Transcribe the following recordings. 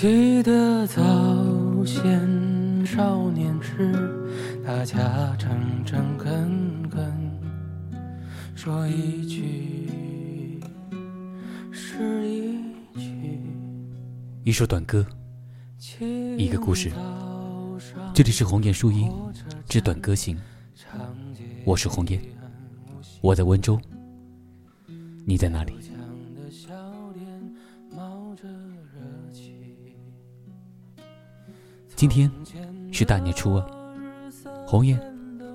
记得早先少年时，大家诚诚恳恳，说一句是一句。一首短歌，一个故事。这里是红颜书音之短歌行，我是红颜，我在温州，你在哪里？今天是大年初二，红颜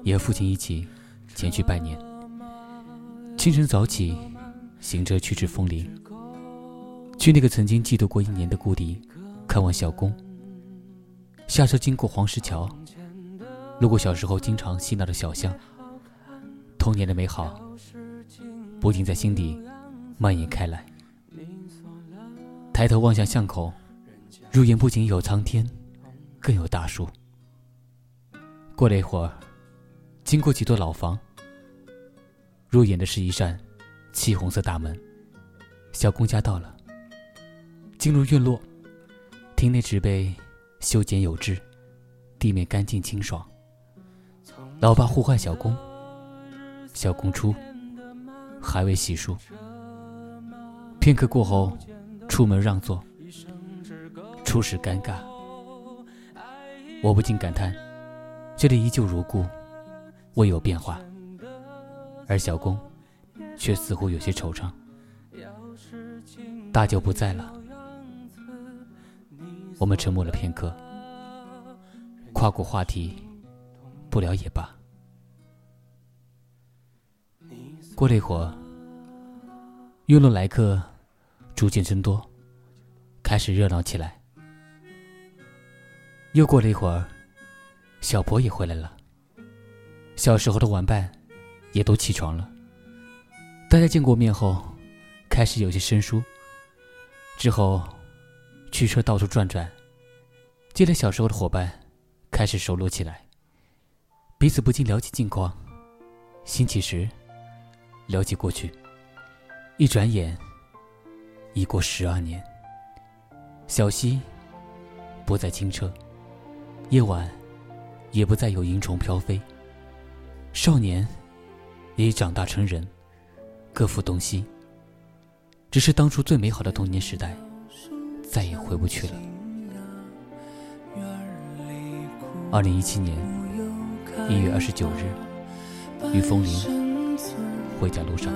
也和父亲一起前去拜年。清晨早起，行车去至枫林，去那个曾经嫉妒过一年的故地看望小公。下车经过黄石桥，路过小时候经常嬉闹的小巷，童年的美好不禁在心底蔓延开来。抬头望向巷口，入眼不仅有苍天。更有大树。过了一会儿，经过几座老房，入眼的是一扇漆红色大门。小公家到了，进入院落，厅内植被修剪有致，地面干净清爽。老爸呼唤小公，小公出，还未洗漱。片刻过后，出门让座，初时尴尬。我不禁感叹，这里依旧如故，未有变化。而小公，却似乎有些惆怅。大舅不在了，我们沉默了片刻，跨过话题，不聊也罢。过了一会儿，院落来客逐渐增多，开始热闹起来。又过了一会儿，小婆也回来了。小时候的玩伴也都起床了。大家见过面后，开始有些生疏。之后，驱车到处转转，见了小时候的伙伴，开始熟络起来。彼此不禁聊起近况，兴起时聊起过去。一转眼，已过十二年。小溪不再清澈。夜晚，也不再有萤虫飘飞。少年，也已长大成人，各赴东西。只是当初最美好的童年时代，再也回不去了。二零一七年一月二十九日，于枫林回家路上。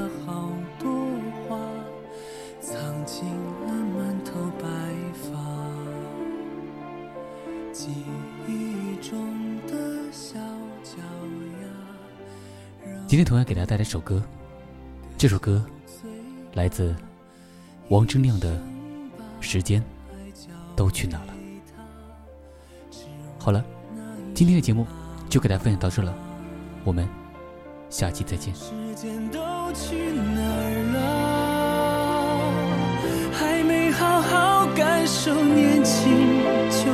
今天同样给大家带来一首歌，这首歌来自王铮亮的《时间都去哪了》。好了，今天的节目就给大家分享到这了，我们下期再见。时间都去哪儿了？还没好好感受年轻就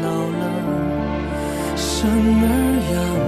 老了，生儿养